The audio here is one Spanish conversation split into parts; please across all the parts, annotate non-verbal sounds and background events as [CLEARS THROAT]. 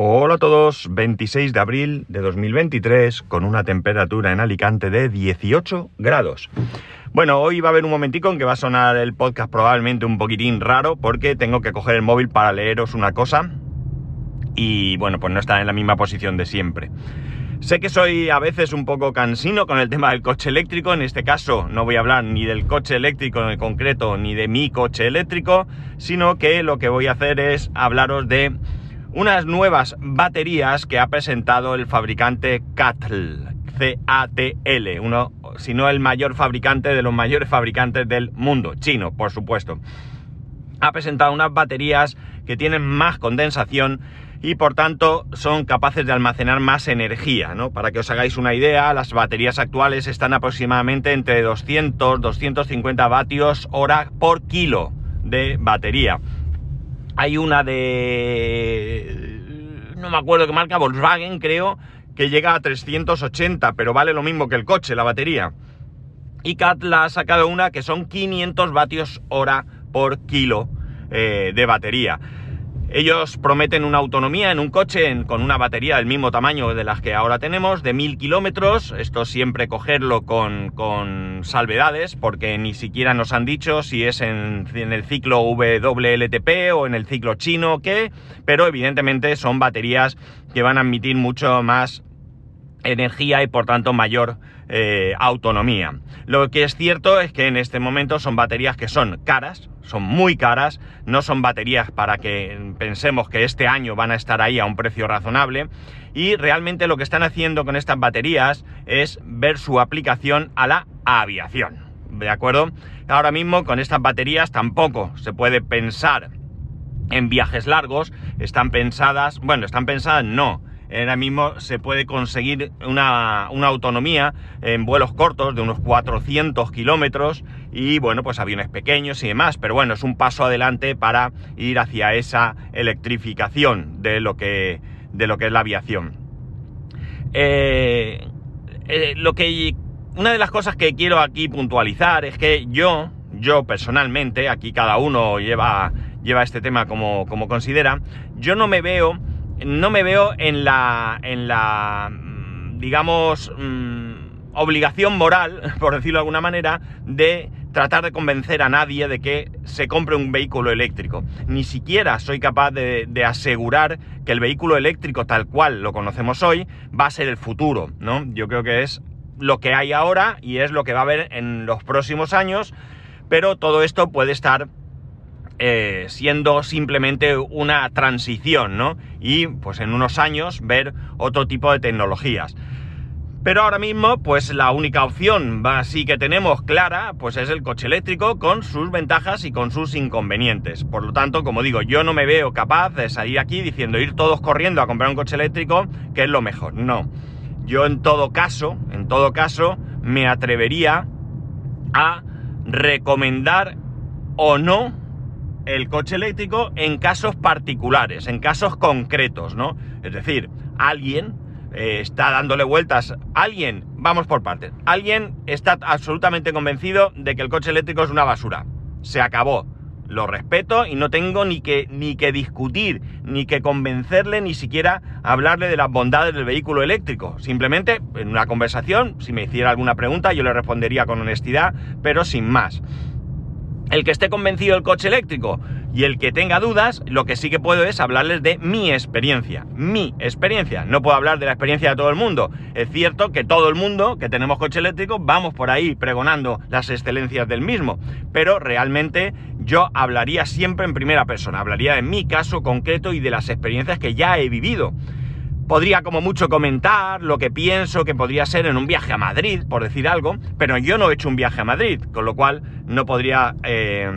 Hola a todos, 26 de abril de 2023 con una temperatura en Alicante de 18 grados. Bueno, hoy va a haber un momentico en que va a sonar el podcast probablemente un poquitín raro porque tengo que coger el móvil para leeros una cosa y bueno, pues no estar en la misma posición de siempre. Sé que soy a veces un poco cansino con el tema del coche eléctrico, en este caso no voy a hablar ni del coche eléctrico en concreto ni de mi coche eléctrico, sino que lo que voy a hacer es hablaros de unas nuevas baterías que ha presentado el fabricante CATL, C-A-T-L, uno, si no el mayor fabricante de los mayores fabricantes del mundo, chino, por supuesto. Ha presentado unas baterías que tienen más condensación y por tanto son capaces de almacenar más energía, ¿no? Para que os hagáis una idea, las baterías actuales están aproximadamente entre 200, 250 vatios hora por kilo de batería. Hay una de... no me acuerdo qué marca, Volkswagen creo, que llega a 380, pero vale lo mismo que el coche, la batería. Y Catla ha sacado una que son 500 vatios hora por kilo eh, de batería. Ellos prometen una autonomía en un coche con una batería del mismo tamaño de las que ahora tenemos, de 1000 kilómetros. Esto siempre cogerlo con, salvedades, porque ni siquiera nos han dicho si es en, el ciclo WLTP o en el ciclo chino o qué, pero evidentemente son baterías que van a emitir mucho más energía y por tanto mayor eh, autonomía. Lo que es cierto es que en este momento son baterías que son caras, son muy caras, no son baterías para que pensemos que este año van a estar ahí a un precio razonable y realmente lo que están haciendo con estas baterías es ver su aplicación a la aviación. ¿De acuerdo? Ahora mismo con estas baterías tampoco se puede pensar en viajes largos, están pensadas, bueno, están pensadas no, ahora mismo se puede conseguir una, autonomía en vuelos cortos de unos 400 kilómetros y bueno, pues aviones pequeños y demás, pero bueno, es un paso adelante para ir hacia esa electrificación de lo que, de lo que es la aviación. Eh, eh, lo que, una de las cosas que quiero aquí puntualizar es que yo, yo personalmente, aquí cada uno lleva, lleva este tema como, como considera, yo no me veo no me veo en la, en la, mm, digamos, mm, obligación moral, [LAUGHS] por decirlo de alguna manera, de tratar de convencer a nadie de que se compre un vehículo eléctrico. Ni siquiera soy capaz de, de, asegurar que el vehículo eléctrico tal cual lo conocemos hoy va a ser el futuro, ¿no? Yo creo que es lo que hay ahora y es lo que va a haber en los próximos años, pero todo esto puede estar eh, siendo simplemente una transición, ¿no? Y pues en unos años ver otro tipo de tecnologías. Pero ahora mismo, pues la única opción así que tenemos clara, pues es el coche eléctrico con sus ventajas y con sus inconvenientes. Por lo tanto, como digo, yo no me veo capaz de salir aquí diciendo ir todos corriendo a comprar un coche eléctrico, que es lo mejor. No. Yo en todo caso, en todo caso, me atrevería a recomendar o no el coche eléctrico en casos particulares, en casos concretos, ¿no? Es decir, alguien eh, está dándole vueltas, alguien, vamos por partes, alguien está absolutamente convencido de que el coche eléctrico es una basura. Se acabó. Lo respeto y no tengo ni que, ni que discutir, ni que convencerle, ni siquiera hablarle de las bondades del vehículo eléctrico. Simplemente, en una conversación, si me hiciera alguna pregunta, yo le respondería con honestidad, pero sin más. El que esté convencido del coche eléctrico y el que tenga dudas, lo que sí que puedo es hablarles de mi experiencia. Mi experiencia. No puedo hablar de la experiencia de todo el mundo. Es cierto que todo el mundo que tenemos coche eléctrico vamos por ahí pregonando las excelencias del mismo. Pero realmente yo hablaría siempre en primera persona. Hablaría de mi caso concreto y de las experiencias que ya he vivido. Podría como mucho comentar lo que pienso que podría ser en un viaje a Madrid, por decir algo, pero yo no he hecho un viaje a Madrid, con lo cual no podría eh,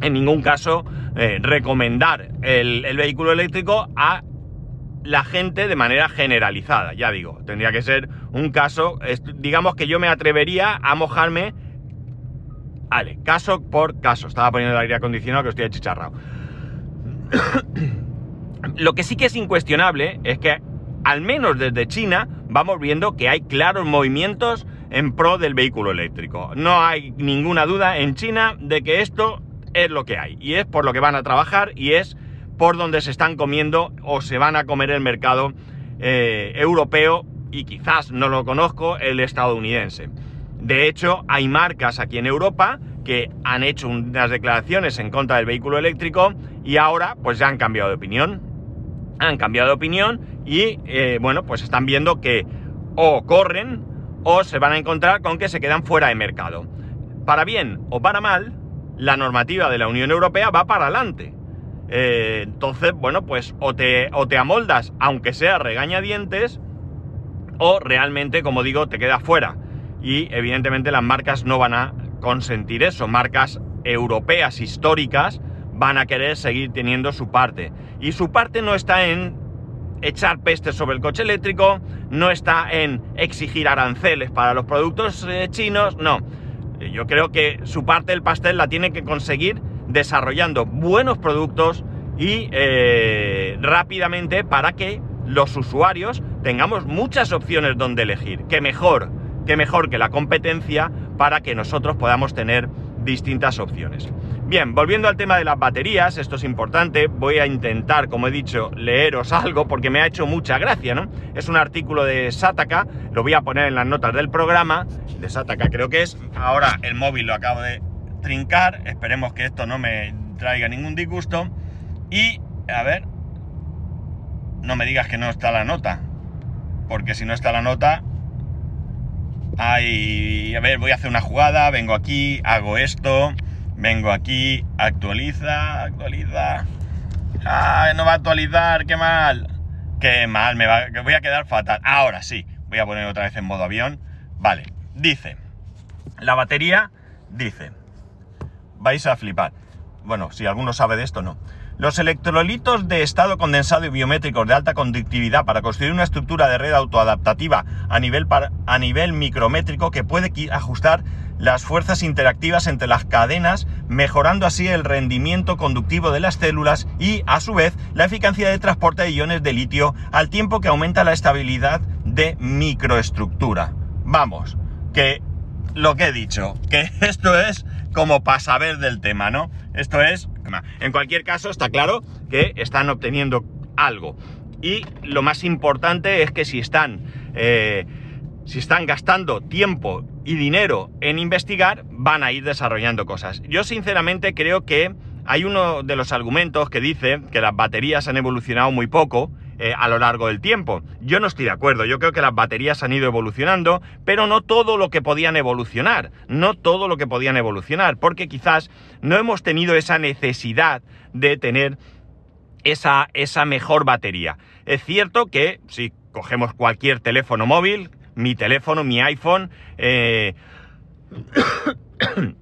en ningún caso eh, recomendar el, vehículo eléctrico a la gente de manera generalizada. Ya digo, tendría que ser un caso, digamos que yo me atrevería a mojarme, vale, caso por caso. Estaba poniendo el aire acondicionado que estoy achicharrado. [COUGHS] Lo que sí que es incuestionable es que, al menos desde China, vamos viendo que hay claros movimientos en pro del vehículo eléctrico. No hay ninguna duda en China de que esto es lo que hay y es por lo que van a trabajar y es por donde se están comiendo o se van a comer el mercado eh, europeo y quizás no lo conozco, el estadounidense. De hecho, hay marcas aquí en Europa que han hecho unas declaraciones en contra del vehículo eléctrico y ahora pues ya han cambiado de opinión. Han cambiado de opinión y eh, bueno, pues están viendo que o corren o se van a encontrar con que se quedan fuera de mercado. Para bien o para mal, la normativa de la Unión Europea va para adelante. Eh, entonces, bueno, pues o te, o te amoldas, aunque sea regañadientes, o realmente, como digo, te quedas fuera. Y evidentemente las marcas no van a consentir eso. Marcas europeas históricas van a querer seguir teniendo su parte. Y su parte no está en echar pestes sobre el coche eléctrico, no está en exigir aranceles para los productos eh, chinos, no. Yo creo que su parte del pastel la tiene que conseguir desarrollando buenos productos y eh, rápidamente para que los usuarios tengamos muchas opciones donde elegir. Que mejor, que mejor que la competencia para que nosotros podamos tener distintas opciones. Bien, volviendo al tema de las baterías, esto es importante, voy a intentar, como he dicho, leeros [LAUGHS] algo porque me ha hecho mucha gracia, ¿no? Es un artículo de Sataka, lo voy a poner en las notas del programa, de Sataka creo que es, ahora el móvil lo acabo de trincar, esperemos que esto no me traiga ningún disgusto, y, a ver, no me digas que no está la nota, porque si no está la nota, hay, a ver, voy a hacer una jugada, vengo aquí, hago esto, vengo aquí, actualiza, actualiza, ah, no va a actualizar, qué mal, qué mal, me va, voy a quedar fatal, ahora sí, voy a poner otra vez en modo avión, vale, dice, la batería dice, vais a flipar, bueno, si alguno sabe de esto, no. Los electrolitos de estado condensado y biométricos de alta conductividad para construir una estructura de red autoadaptativa a nivel, a nivel micrométrico que puede ajustar las fuerzas interactivas entre las cadenas, mejorando así el rendimiento conductivo de las células y, a su vez, la eficacia de transporte de iones de litio al tiempo que aumenta la estabilidad de microestructura. Vamos, que lo que he dicho, que [LAUGHS] esto es como para saber del tema, ¿no? Esto es en cualquier caso, está claro que están obteniendo algo. Y lo más importante es que si están, eh, si están gastando tiempo y dinero en investigar, van a ir desarrollando cosas. Yo sinceramente creo que hay uno de los argumentos que dice que las baterías han evolucionado muy poco eh, a lo largo del tiempo. Yo no estoy de acuerdo, yo creo que las baterías han ido evolucionando, pero no todo lo que podían evolucionar, no todo lo que podían evolucionar, porque quizás no hemos tenido esa necesidad de tener esa, esa mejor batería. Es cierto que si cogemos cualquier teléfono móvil, mi teléfono, mi iPhone, eh, [COUGHS]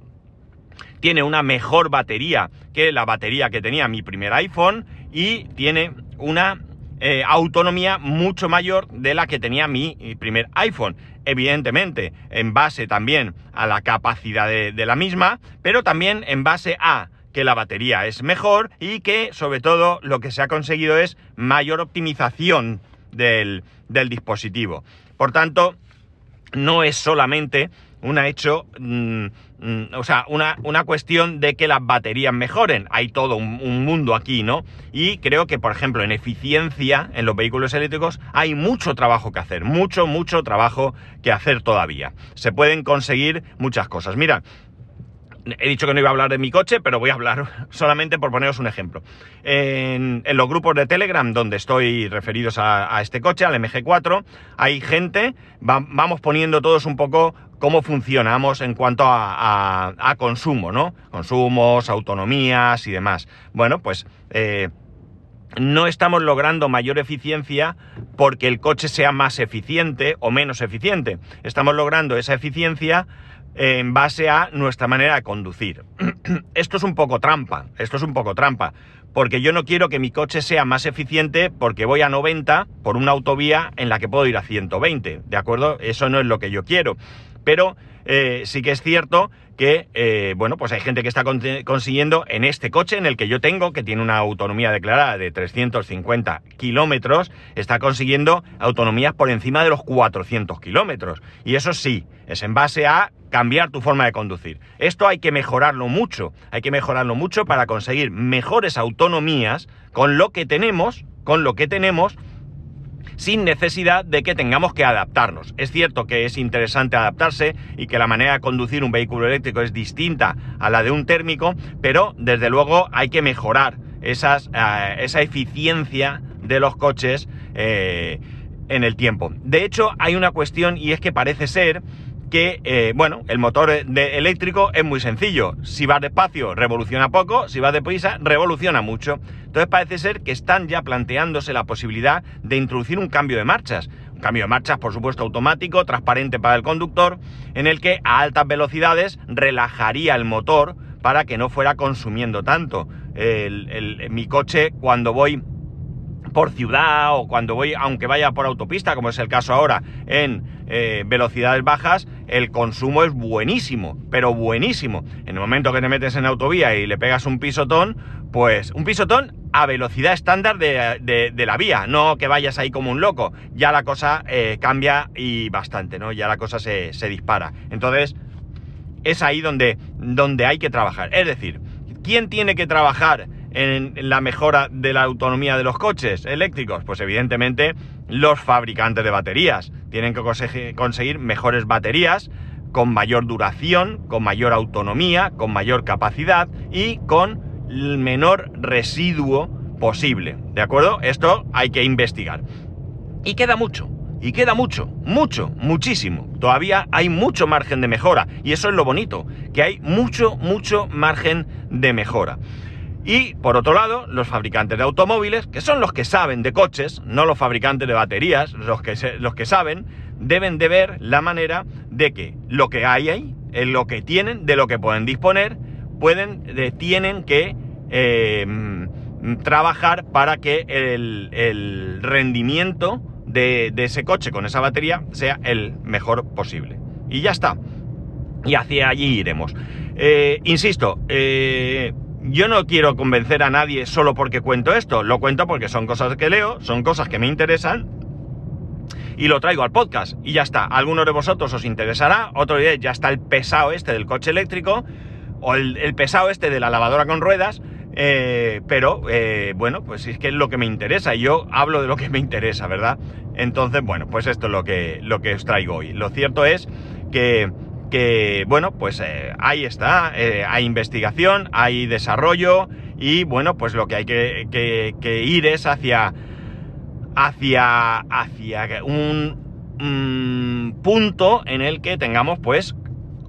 tiene una mejor batería que la batería que tenía mi primer iPhone y tiene una eh, autonomía mucho mayor de la que tenía mi primer iPhone. Evidentemente, en base también a la capacidad de, la misma, pero también en base a que la batería es mejor y que sobre todo lo que se ha conseguido es mayor optimización del, del dispositivo. Por tanto, no es solamente un hecho, mm, o sea, una, una, cuestión de que las baterías mejoren. Hay todo un, mundo aquí, ¿no? Y creo que, por ejemplo, en eficiencia en los vehículos eléctricos hay mucho trabajo que hacer, mucho, mucho trabajo que hacer todavía. Se pueden conseguir muchas cosas. Mira, He dicho que no iba a hablar de mi coche, pero voy a hablar [LAUGHS] solamente por poneros un ejemplo. En, los grupos de Telegram donde estoy referidos a, este coche, al MG4, hay gente, vamos poniendo todos un poco cómo funcionamos en cuanto a, consumo, ¿no? Consumos, autonomías y demás. Bueno, pues eh, no estamos logrando mayor eficiencia porque el coche sea más eficiente o menos eficiente. Estamos logrando esa eficiencia en base a nuestra manera de conducir. [CLEARS THROAT] esto es un poco trampa, esto es un poco trampa, porque yo no quiero que mi coche sea más eficiente porque voy a 90 por una autovía en la que puedo ir a 120, ¿de acuerdo? Eso no es lo que yo quiero. Pero eh, sí que es cierto que, eh, bueno, pues hay gente que está consiguiendo en este coche, en el que yo tengo, que tiene una autonomía declarada de 350 kilómetros, está consiguiendo autonomías por encima de los 400 kilómetros. Y eso sí, es en base a cambiar tu forma de conducir. Esto hay que mejorarlo mucho, hay que mejorarlo mucho para conseguir mejores autonomías con lo que tenemos, con lo que tenemos sin necesidad de que tengamos que adaptarnos. Es cierto que es interesante adaptarse y que la manera de conducir un vehículo eléctrico es distinta a la de un térmico, pero desde luego hay que mejorar eh, esa eficiencia de los coches eh, en el tiempo. De hecho, hay una cuestión y es que parece ser que, eh, bueno, el motor eléctrico es muy sencillo. Si va despacio, revoluciona poco, si va deprisa, revoluciona mucho. Entonces parece ser que están ya planteándose la posibilidad de introducir un cambio de marchas. Un cambio de marchas, por supuesto, automático, transparente para el conductor, en el que a altas velocidades relajaría el motor para que no fuera consumiendo tanto. mi coche, cuando voy por ciudad o cuando voy, aunque vaya por autopista, como es el caso ahora, en eh, velocidades bajas, el consumo es buenísimo, pero buenísimo. En el momento que te metes en autovía y le pegas un pisotón, pues un pisotón a velocidad estándar de, la vía, no que vayas ahí como un loco. Ya la cosa eh, cambia y bastante, ¿no? Ya la cosa se, dispara. Entonces, es ahí donde, donde hay que trabajar. Es decir, ¿quién tiene que trabajar en la mejora de la autonomía de los coches eléctricos? Pues evidentemente los fabricantes de baterías. Tienen que conseguir mejores baterías con mayor duración, con mayor autonomía, con mayor capacidad y con el menor residuo posible. ¿De acuerdo? Esto hay que investigar. Y queda mucho. Y queda mucho, mucho, muchísimo. Todavía hay mucho margen de mejora. Y eso es lo bonito, que hay mucho, mucho margen de mejora. Y por otro lado, los fabricantes de automóviles, que son los que saben de coches, no los fabricantes de baterías, los que, los que saben, deben de ver la manera de que lo que hay ahí, lo que tienen, de lo que pueden disponer, pueden, tienen que eh, trabajar para que el, rendimiento de, ese coche con esa batería sea el mejor posible. Y ya está. Y hacia allí iremos. Eh, insisto, eh, yo no quiero convencer a nadie solo porque cuento esto. Lo cuento porque son cosas que leo, son cosas que me interesan y lo traigo al podcast. Y ya está. algunos de vosotros os interesará. Otro día ya está el pesado este del coche eléctrico o el, pesado este de la lavadora con ruedas, eh, pero eh, bueno, pues es que es lo que me interesa, y yo hablo de lo que me interesa, ¿verdad? Entonces, bueno, pues esto es lo que, lo que os traigo hoy. Lo cierto es que, que bueno, pues eh, ahí está, hay investigación, hay desarrollo, y bueno, pues lo que hay que, que, ir es hacia, hacia, hacia un, un punto en el que tengamos pues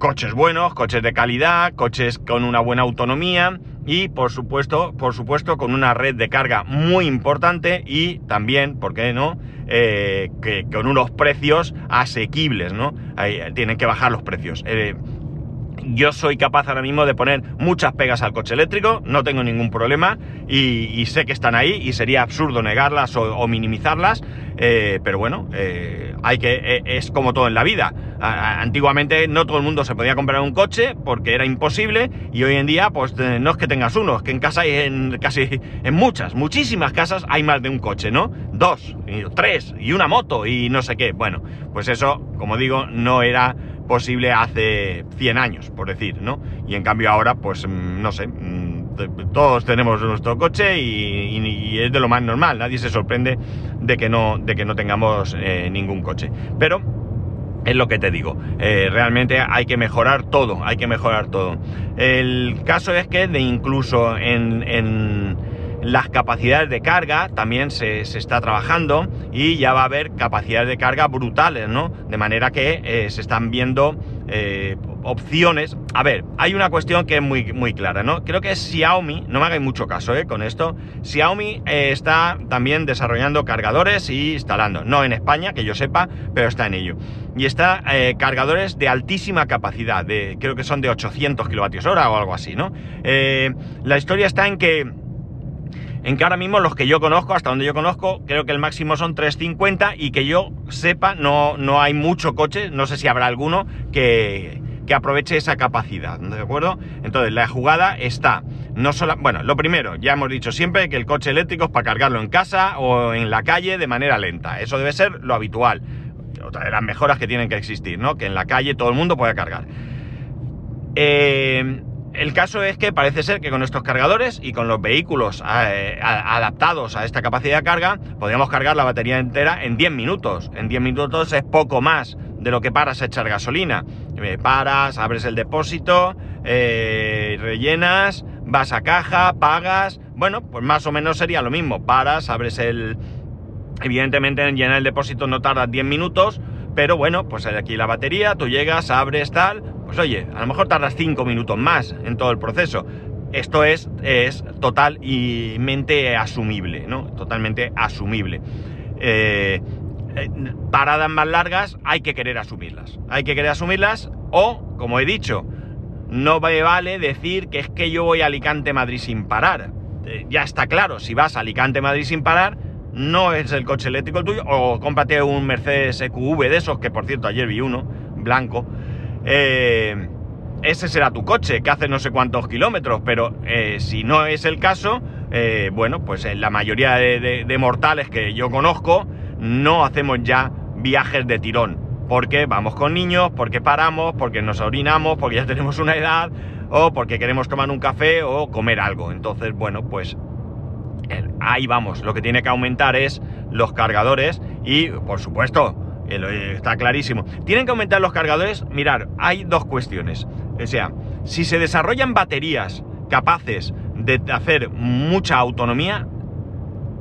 coches buenos, coches de calidad, coches con una buena autonomía y por supuesto, por supuesto con una red de carga muy importante y también, ¿por qué no? Eh, que con unos precios asequibles, ¿no? tienen que bajar los precios. Eh, yo soy capaz ahora mismo de poner muchas pegas al coche eléctrico, no tengo ningún problema y, sé que están ahí y sería absurdo negarlas o, minimizarlas, eh, pero bueno, eh, hay que, eh, es como todo en la vida. antiguamente no todo el mundo se podía comprar un coche porque era imposible y hoy en día pues no es que tengas uno, es que en casa hay en casi en muchas, muchísimas casas hay más de un coche, ¿no? Dos, tres y una moto y no sé qué. Bueno, pues eso, como digo, no era posible hace 100 años, por decir, ¿no? Y en cambio ahora, pues, mm, no sé, mm, todos tenemos nuestro coche y, es de lo más normal, nadie se sorprende de que no, de que no tengamos eh, ningún coche. Pero es lo que te digo, eh, realmente hay que mejorar todo, hay que mejorar todo. El caso es que de incluso en las capacidades de carga también se, está trabajando y ya va a haber capacidades de carga brutales, ¿no? De manera que eh, se están viendo opciones. A ver, hay una cuestión que es muy, muy clara, ¿no? Creo que Xiaomi, no me hagáis mucho caso ¿eh? con esto, Xiaomi eh, está también desarrollando cargadores y instalando, no en España, que yo sepa, pero está en ello. Y está cargadores de altísima capacidad, de, creo que son de 800 kilovatios hora o algo así, ¿no? la historia está en que en que ahora mismo los que yo conozco, hasta donde yo conozco, creo que el máximo son 350 y que yo sepa, no, no hay mucho coche, no sé si habrá alguno que, que aproveche esa capacidad, ¿de acuerdo? Entonces, la jugada está, no solo, bueno, lo primero, ya hemos dicho siempre que el coche eléctrico es para cargarlo en casa o en la calle de manera lenta, eso debe ser lo habitual, otra de las mejoras que tienen que existir, ¿no? Que en la calle todo el mundo pueda cargar. Eh, el caso es que parece ser que con estos cargadores y con los vehículos eh, adaptados a esta capacidad de carga, podríamos cargar la batería entera en 10 minutos. En 10 minutos es poco más de lo que paras a echar gasolina. Eh, paras, abres el depósito, eh, rellenas, vas a caja, pagas. Bueno, pues más o menos sería lo mismo. Paras, abres el... Evidentemente en llenar el depósito no tardas 10 minutos, pero bueno, pues aquí la batería, tú llegas, abres tal, pues oye, a lo mejor tardas 5 minutos más en todo el proceso. Esto es, es totalmente asumible, ¿no? Totalmente asumible. Eh, eh, paradas más largas hay que querer asumirlas. Hay que querer asumirlas o, como he dicho, no me vale decir que es que yo voy a Alicante-Madrid sin parar. Eh, ya está claro, si vas a Alicante-Madrid sin parar, no es el coche eléctrico el tuyo, o cómprate un Mercedes EQV de esos, que por cierto ayer vi uno, blanco, eh, ese será tu coche, que hace no sé cuántos kilómetros, pero si no es el caso, bueno, pues la mayoría de, mortales que yo conozco no hacemos ya viajes de tirón, porque vamos con niños, porque paramos, porque nos orinamos, porque ya [LAUGHS] tenemos una edad, o porque queremos tomar un café o comer algo. Entonces, bueno, pues ahí vamos, lo que tiene que aumentar es los cargadores y, por supuesto, está clarísimo. Tienen que aumentar los cargadores. Mirar, hay dos cuestiones. O sea, si se desarrollan baterías capaces de hacer mucha autonomía,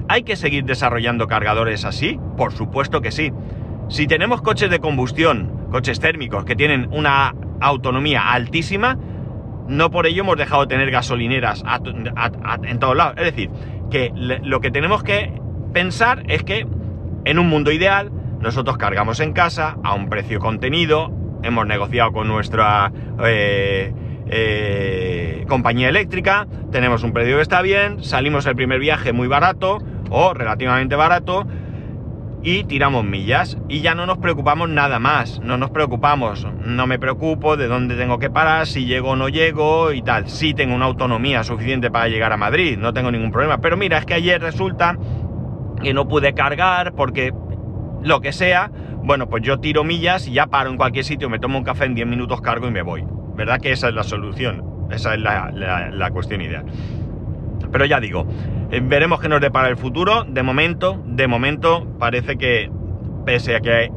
¿hay que seguir desarrollando cargadores así? Por supuesto que sí. Si tenemos coches de combustión, coches térmicos que tienen una autonomía altísima, no por ello hemos dejado de tener gasolineras en todos lados. Es decir, que lo que tenemos que pensar es que en un mundo ideal nosotros cargamos en casa a un precio contenido, hemos negociado con nuestra eh, eh, compañía eléctrica, tenemos un precio que está bien, salimos el primer viaje muy barato o relativamente barato y tiramos millas y ya no nos preocupamos nada más, no nos preocupamos, no me preocupo de dónde tengo que parar, si llego o no llego y tal, sí tengo una autonomía suficiente para llegar a Madrid, no tengo ningún problema, pero mira, es que ayer resulta que no pude cargar porque lo que sea, bueno, pues yo tiro millas y ya paro en cualquier sitio, me tomo un café en 10 minutos, cargo y me voy. ¿Verdad que esa es la solución? Esa es la, cuestión ideal. Pero ya digo, eh, veremos qué nos depara el futuro. De momento, de momento, parece que, pese a que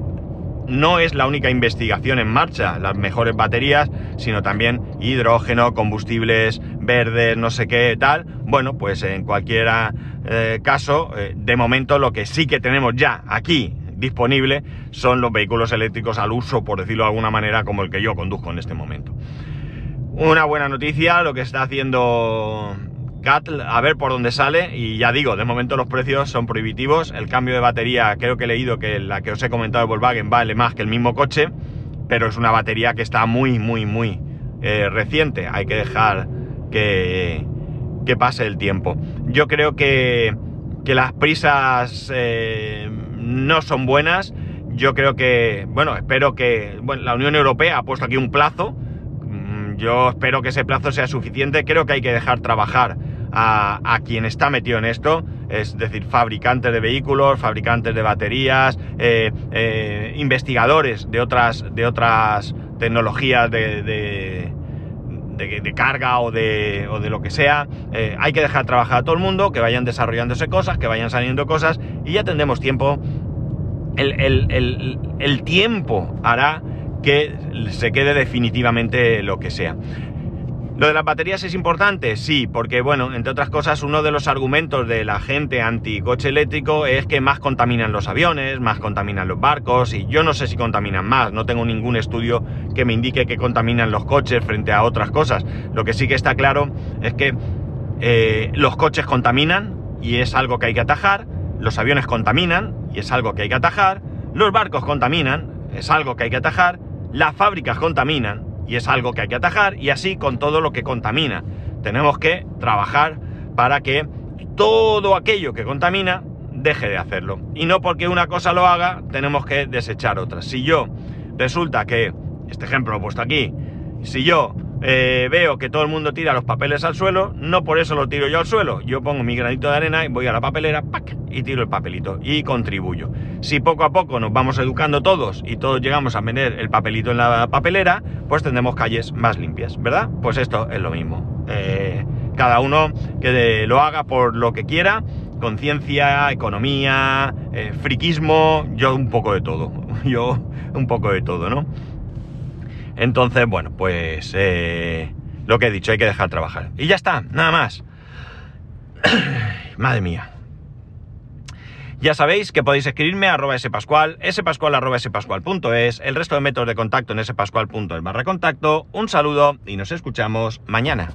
no es la única investigación en marcha, las mejores baterías, sino también hidrógeno, combustibles verdes, no sé qué tal. Bueno, pues en cualquier eh, caso, eh, de momento lo que sí que tenemos ya aquí disponible son los vehículos eléctricos al uso, por decirlo de alguna manera, como el que yo conduzco en este momento. Una buena noticia, lo que está haciendo Cat, a ver por dónde sale, y ya digo, de momento los precios son prohibitivos, el cambio de batería, creo que he leído que la que os he comentado de Volkswagen vale más que el mismo coche, pero es una batería que está muy, muy, muy eh, reciente, hay que dejar que, que pase el tiempo. Yo creo que, que las prisas... Eh, no son buenas. Yo creo que, bueno, espero que bueno, la Unión Europea ha puesto aquí un plazo. Yo espero que ese plazo sea suficiente. Creo que hay que dejar trabajar a, quien está metido en esto, es decir, fabricantes de vehículos, fabricantes de baterías, eh, eh, investigadores de otras, de otras tecnologías de, de, carga o de, o de, lo que sea. Eh, hay que dejar trabajar a todo el mundo, que vayan desarrollándose cosas, que vayan saliendo cosas y ya tendremos tiempo el, tiempo hará que se quede definitivamente lo que sea. ¿Lo de las baterías es importante? Sí, porque bueno, entre otras cosas, uno de los argumentos de la gente anti-coche eléctrico es que más contaminan los aviones, más contaminan los barcos, y yo no sé si contaminan más, no tengo ningún estudio que me indique que contaminan los coches frente a otras cosas. Lo que sí que está claro es que eh, los coches contaminan y es algo que hay que atajar, los aviones contaminan y es algo que hay que atajar, los barcos contaminan, es algo que hay que atajar, las fábricas contaminan y es algo que hay que atajar, y así con todo lo que contamina. Tenemos que trabajar para que todo aquello que contamina deje de hacerlo. Y no porque una cosa lo haga, tenemos que desechar otras. Si yo resulta que, este ejemplo lo he puesto aquí, si yo eh, veo que todo el mundo tira los papeles al suelo, no por eso lo tiro yo al suelo. Yo pongo mi granito de arena y voy a la papelera y tiro el papelito y contribuyo. Si poco a poco nos vamos educando todos y todos llegamos a meter el papelito en la papelera, pues tendremos calles más limpias, ¿verdad? Pues esto es lo mismo. Eh, cada uno que lo haga por lo que quiera, conciencia, economía, eh, friquismo, yo un poco de todo. [LAUGHS] Yo un poco de todo, ¿no? Entonces, bueno, pues eh, lo que he dicho, hay que dejar trabajar. Y ya está, nada más. [CLEARS THROAT] Madre mía. Ya sabéis que podéis escribirme a arroba spascual, spascual arroba spascual.es, el resto de métodos de contacto en spascual.es barra contacto. Un saludo y nos escuchamos mañana.